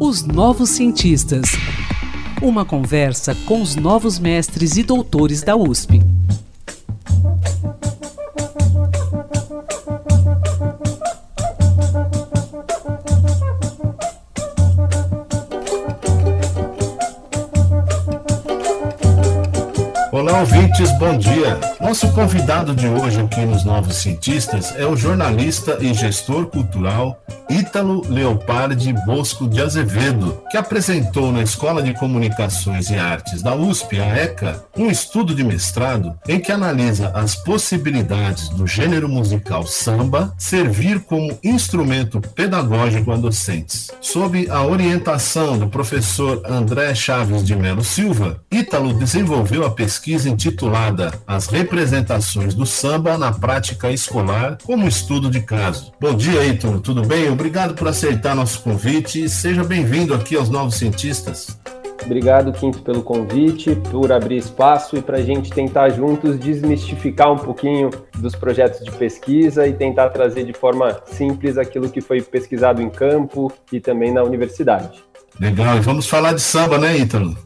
Os Novos Cientistas. Uma conversa com os novos mestres e doutores da USP. Olá, ouvintes, bom dia. Nosso convidado de hoje aqui nos Novos Cientistas é o jornalista e gestor cultural Ítalo Leopardi Bosco de Azevedo, que apresentou na Escola de Comunicações e Artes da USP, a ECA, um estudo de mestrado em que analisa as possibilidades do gênero musical samba servir como instrumento pedagógico a docentes. Sob a orientação do professor André Chaves de Melo Silva, Ítalo desenvolveu a pesquisa intitulada As representações do samba na prática escolar como estudo de caso. Bom dia, Ítalo, tudo bem? Obrigado por aceitar nosso convite e seja bem-vindo aqui aos Novos Cientistas. Obrigado, Quinto, pelo convite, por abrir espaço e para a gente tentar juntos desmistificar um pouquinho dos projetos de pesquisa e tentar trazer de forma simples aquilo que foi pesquisado em campo e também na universidade. Legal, e vamos falar de samba, né, Ítalo?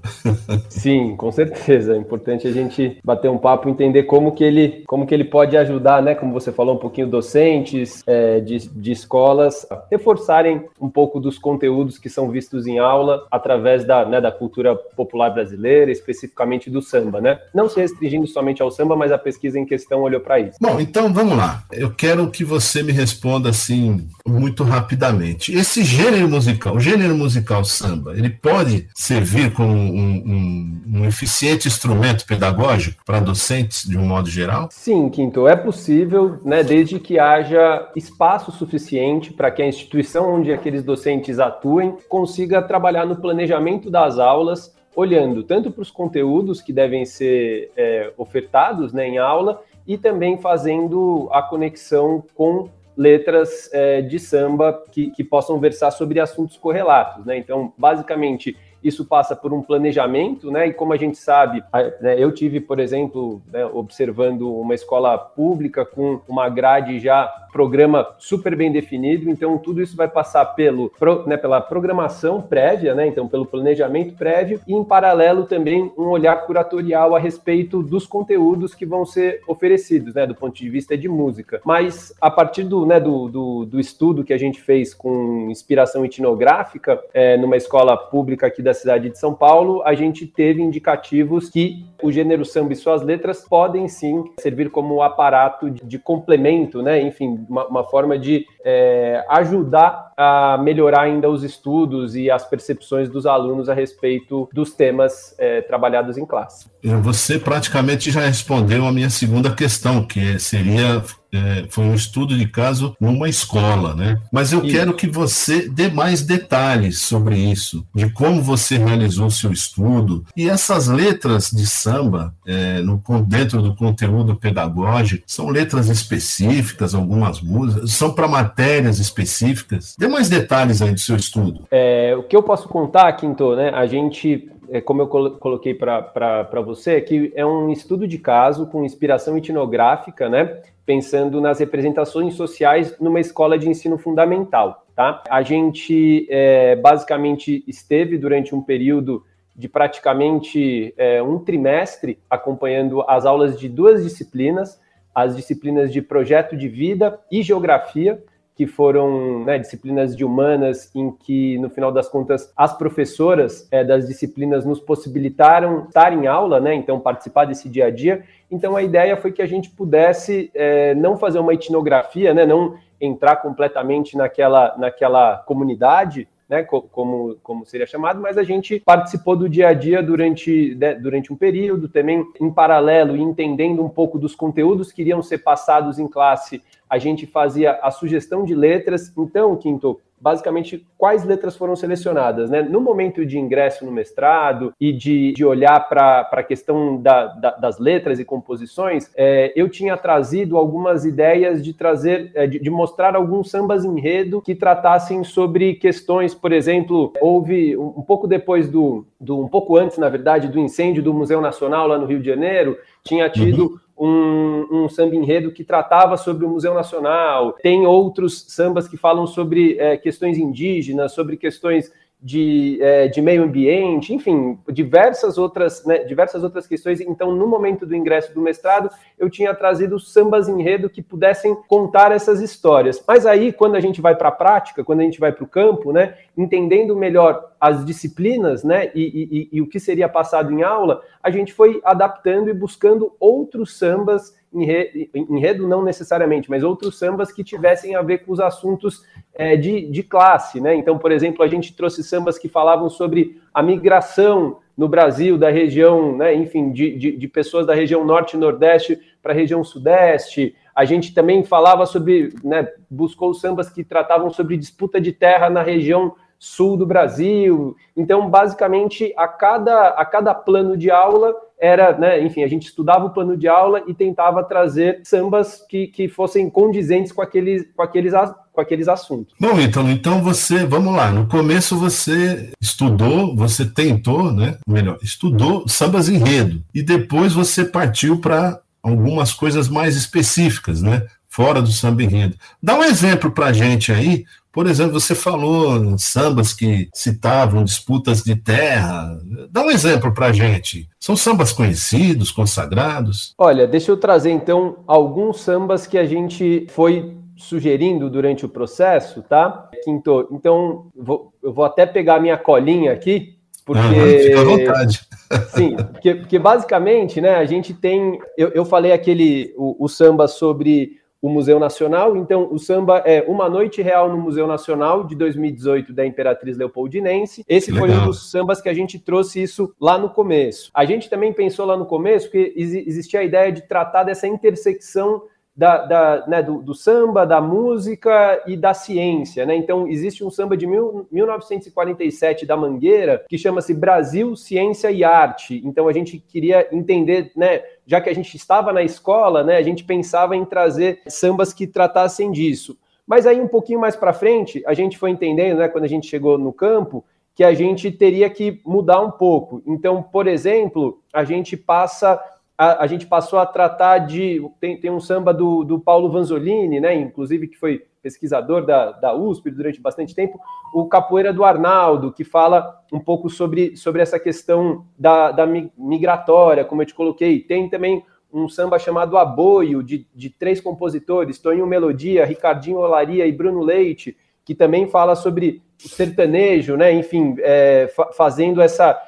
Sim, com certeza. É importante a gente bater um papo, entender como que ele, como que ele pode ajudar, né? Como você falou, um pouquinho docentes é, de, de escolas a reforçarem um pouco dos conteúdos que são vistos em aula através da, né, da cultura popular brasileira, especificamente do samba, né? Não se restringindo somente ao samba, mas a pesquisa em questão olhou para isso. Bom, então vamos lá. Eu quero que você me responda assim muito rapidamente. Esse gênero musical, o gênero musical samba, ele pode servir como um, um, um eficiente instrumento pedagógico para docentes de um modo geral? Sim, Quinto, é possível, né, desde que haja espaço suficiente para que a instituição onde aqueles docentes atuem consiga trabalhar no planejamento das aulas olhando tanto para os conteúdos que devem ser é, ofertados né, em aula e também fazendo a conexão com letras é, de samba que, que possam versar sobre assuntos correlatos. Né? Então, basicamente, isso passa por um planejamento, né? E como a gente sabe, né, eu tive, por exemplo, né, observando uma escola pública com uma grade já programa super bem definido, então tudo isso vai passar pelo, né, pela programação prévia, né? Então pelo planejamento prévio e em paralelo também um olhar curatorial a respeito dos conteúdos que vão ser oferecidos, né? Do ponto de vista de música. Mas a partir do, né, do, do, do estudo que a gente fez com inspiração etnográfica é, numa escola pública aqui da cidade de São Paulo, a gente teve indicativos que o gênero samba e suas letras podem sim servir como aparato de, complemento, né? Enfim, uma, uma forma de é, ajudar a melhorar ainda os estudos e as percepções dos alunos a respeito dos temas é, trabalhados em classe. Você praticamente já respondeu a minha segunda questão, que seria é, foi um estudo de caso numa escola, né? Mas eu quero que você dê mais detalhes sobre isso, de como você realizou o seu estudo e essas letras de samba é, no, dentro do conteúdo pedagógico são letras específicas, algumas músicas, são para matérias específicas. Dê mais detalhes aí do seu estudo. É, o que eu posso contar, Quinto, né? A gente é, como eu coloquei para você, que é um estudo de caso com inspiração etnográfica, né? Pensando nas representações sociais numa escola de ensino fundamental, tá? A gente é, basicamente esteve durante um período de praticamente é, um trimestre acompanhando as aulas de duas disciplinas, as disciplinas de projeto de vida e geografia, que foram né, disciplinas de humanas em que, no final das contas, as professoras é, das disciplinas nos possibilitaram estar em aula, né, então participar desse dia a dia. Então a ideia foi que a gente pudesse é, não fazer uma etnografia, né, não entrar completamente naquela, naquela comunidade, né, como, como seria chamado, mas a gente participou do dia a dia durante, né, durante um período, também em paralelo, entendendo um pouco dos conteúdos que iriam ser passados em classe a gente fazia a sugestão de letras. Então, Quinto, basicamente, quais letras foram selecionadas? Né? No momento de ingresso no mestrado e de, de olhar para a questão da, da, das letras e composições, é, eu tinha trazido algumas ideias de trazer, é, de, de, mostrar alguns sambas enredo que tratassem sobre questões, por exemplo, houve um, um pouco depois do, do, um pouco antes, na verdade, do incêndio do Museu Nacional lá no Rio de Janeiro, tinha tido uhum um, um samba enredo que tratava sobre o Museu Nacional, tem outros sambas que falam sobre é, questões indígenas, sobre questões de, é, de meio ambiente, enfim, diversas outras, né, diversas outras questões. Então, no momento do ingresso do mestrado, eu tinha trazido sambas enredo que pudessem contar essas histórias. Mas aí, quando a gente vai para a prática, quando a gente vai para o campo, né, entendendo melhor as disciplinas, né, e, e, e o que seria passado em aula, a gente foi adaptando e buscando outros sambas enredo não necessariamente, mas outros sambas que tivessem a ver com os assuntos é, de, de classe, né? Então, por exemplo, a gente trouxe sambas que falavam sobre a migração no Brasil da região, né, enfim, de, de, de pessoas da região norte e nordeste para a região sudeste. A gente também falava sobre, né, buscou sambas que tratavam sobre disputa de terra na região sul do Brasil. Então, basicamente, a cada, a cada plano de aula era, né, enfim, a gente estudava o plano de aula e tentava trazer sambas que, que fossem condizentes com aqueles, com aqueles com aqueles assuntos. Bom, então, então você, vamos lá, no começo você estudou, você tentou, né, melhor, estudou sambas enredo e depois você partiu para algumas coisas mais específicas, né, fora do samba enredo. Dá um exemplo para a gente aí por exemplo, você falou sambas que citavam disputas de terra. Dá um exemplo para a gente. São sambas conhecidos, consagrados? Olha, deixa eu trazer então alguns sambas que a gente foi sugerindo durante o processo, tá? Quinto, então vou, eu vou até pegar minha colinha aqui, porque. Ah, fica à vontade. Sim, porque, porque, basicamente, né, a gente tem. Eu, eu falei aquele o, o samba sobre o Museu Nacional. Então, o samba é Uma Noite Real no Museu Nacional, de 2018, da Imperatriz Leopoldinense. Esse Legal. foi um dos sambas que a gente trouxe isso lá no começo. A gente também pensou lá no começo que existia a ideia de tratar dessa intersecção da, da né, do, do, samba, da música e da ciência. Né? Então, existe um samba de mil, 1947 da Mangueira que chama-se Brasil, Ciência e Arte. Então, a gente queria entender, né, já que a gente estava na escola, né, a gente pensava em trazer sambas que tratassem disso. Mas aí, um pouquinho mais para frente, a gente foi entendendo, né, quando a gente chegou no campo, que a gente teria que mudar um pouco. Então, por exemplo, a gente passa a, a, gente passou a tratar de. Tem, tem um samba do, do Paulo Vanzolini, né? Inclusive, que foi pesquisador da, da USP durante bastante tempo, o Capoeira do Arnaldo, que fala um pouco sobre, sobre essa questão da, da migratória, como eu te coloquei. Tem também um samba chamado Aboio, de, de três compositores, Toninho Melodia, Ricardinho Olaria e Bruno Leite, que também fala sobre o sertanejo, né? Enfim, é, fa fazendo essa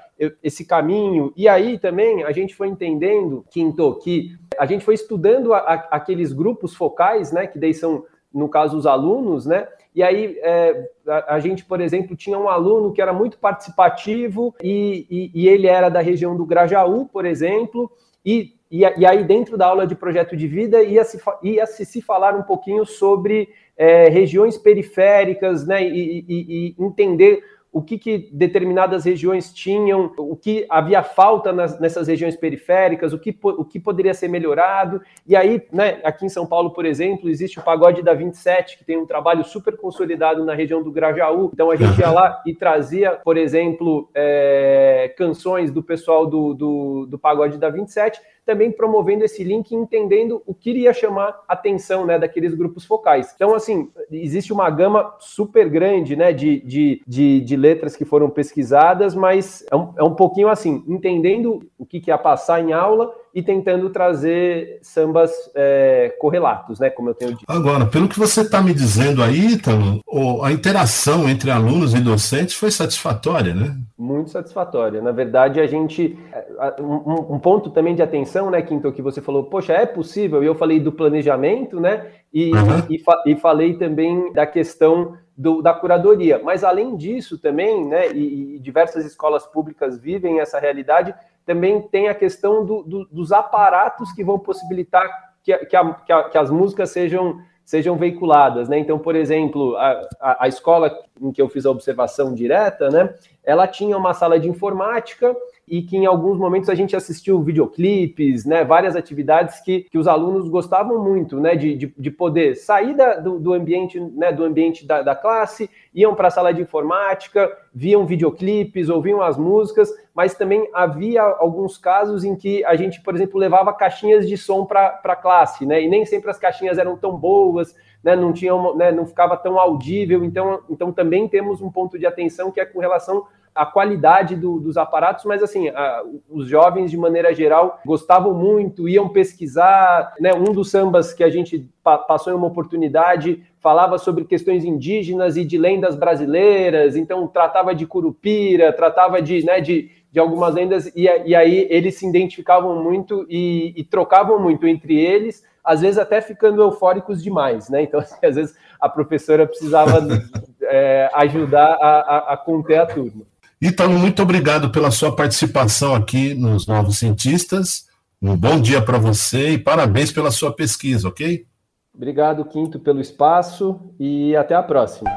esse caminho. E aí também a gente foi entendendo, Quinto, que a gente foi estudando a, a, aqueles grupos focais, né? Que daí são, no caso, os alunos, né? E aí é, a, a, gente, por exemplo, tinha um aluno que era muito participativo e, e, e ele era da região do Grajaú, por exemplo, e, e, e, aí dentro da aula de projeto de vida ia se, ia se, se falar um pouquinho sobre é, regiões periféricas, né? e, e entender o que, que, determinadas regiões tinham, o que havia falta nas, nessas regiões periféricas, o que, o que poderia ser melhorado. E aí, né, aqui em São Paulo, por exemplo, existe o Pagode da 27, que tem um trabalho super consolidado na região do Grajaú. Então a gente ia lá e trazia, por exemplo, é, canções do pessoal do, do, do Pagode da 27 também promovendo esse link e entendendo o que iria chamar atenção né, daqueles grupos focais. Então, assim, existe uma gama super grande né, de, de, de, de letras que foram pesquisadas, mas é um, é um pouquinho assim, entendendo o que, que ia passar em aula e tentando trazer sambas é, correlatos, né? Como eu tenho dito. Agora, pelo que você está me dizendo aí, Ítalo, a interação entre alunos e docentes foi satisfatória, né? Muito satisfatória. Na verdade, a gente. É, um, um ponto também de atenção, né, Quinto, que você falou, poxa, é possível, e eu falei do planejamento, né? E, uhum. e, e, falei também da questão do, da curadoria. Mas além disso também, né, e, e diversas escolas públicas vivem essa realidade, também tem a questão do, do, dos aparatos que vão possibilitar que, que, a, que, a, que, as músicas sejam, sejam veiculadas. Né? Então, por exemplo, a, a, escola em que eu fiz a observação direta, né, ela tinha uma sala de informática e que em alguns momentos a gente assistiu videoclipes, né, várias atividades que, que os alunos gostavam muito, né, de, de, de poder sair da, do, do, ambiente, né, do ambiente da, da classe, iam para a sala de informática, viam videoclipes, ouviam as músicas, mas também havia alguns casos em que a gente, por exemplo, levava caixinhas de som para a classe, né, e nem sempre as caixinhas eram tão boas, né, não tinha, né, não ficava tão audível, então, então também temos um ponto de atenção que é com relação a qualidade do, dos aparatos, mas assim, a, os jovens de maneira geral gostavam muito, iam pesquisar, né? Um dos sambas que a gente pa passou em uma oportunidade falava sobre questões indígenas e de lendas brasileiras, então tratava de curupira, tratava de, né, de, de algumas lendas, e, e aí eles se identificavam muito e, e trocavam muito entre eles, às vezes até ficando eufóricos demais, né? Então, assim, às vezes a professora precisava é, ajudar a, a, a conter a turma. Ítalo, muito obrigado pela sua participação aqui nos Novos Cientistas. Um bom dia para você e parabéns pela sua pesquisa, ok? Obrigado, Quinto, pelo espaço e até a próxima.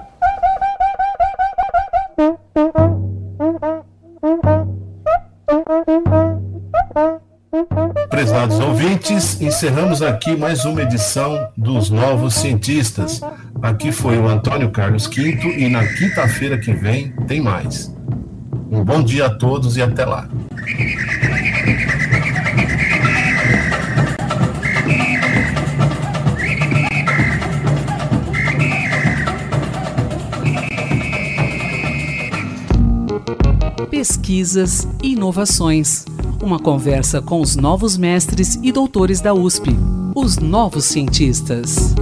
Prezados ouvintes, encerramos aqui mais uma edição dos Novos Cientistas. Aqui foi o Antônio Carlos Quinto e na quinta-feira que vem tem mais. Um bom dia a todos e até lá. Pesquisas e inovações. Uma conversa com os novos mestres e doutores da USP, os novos cientistas.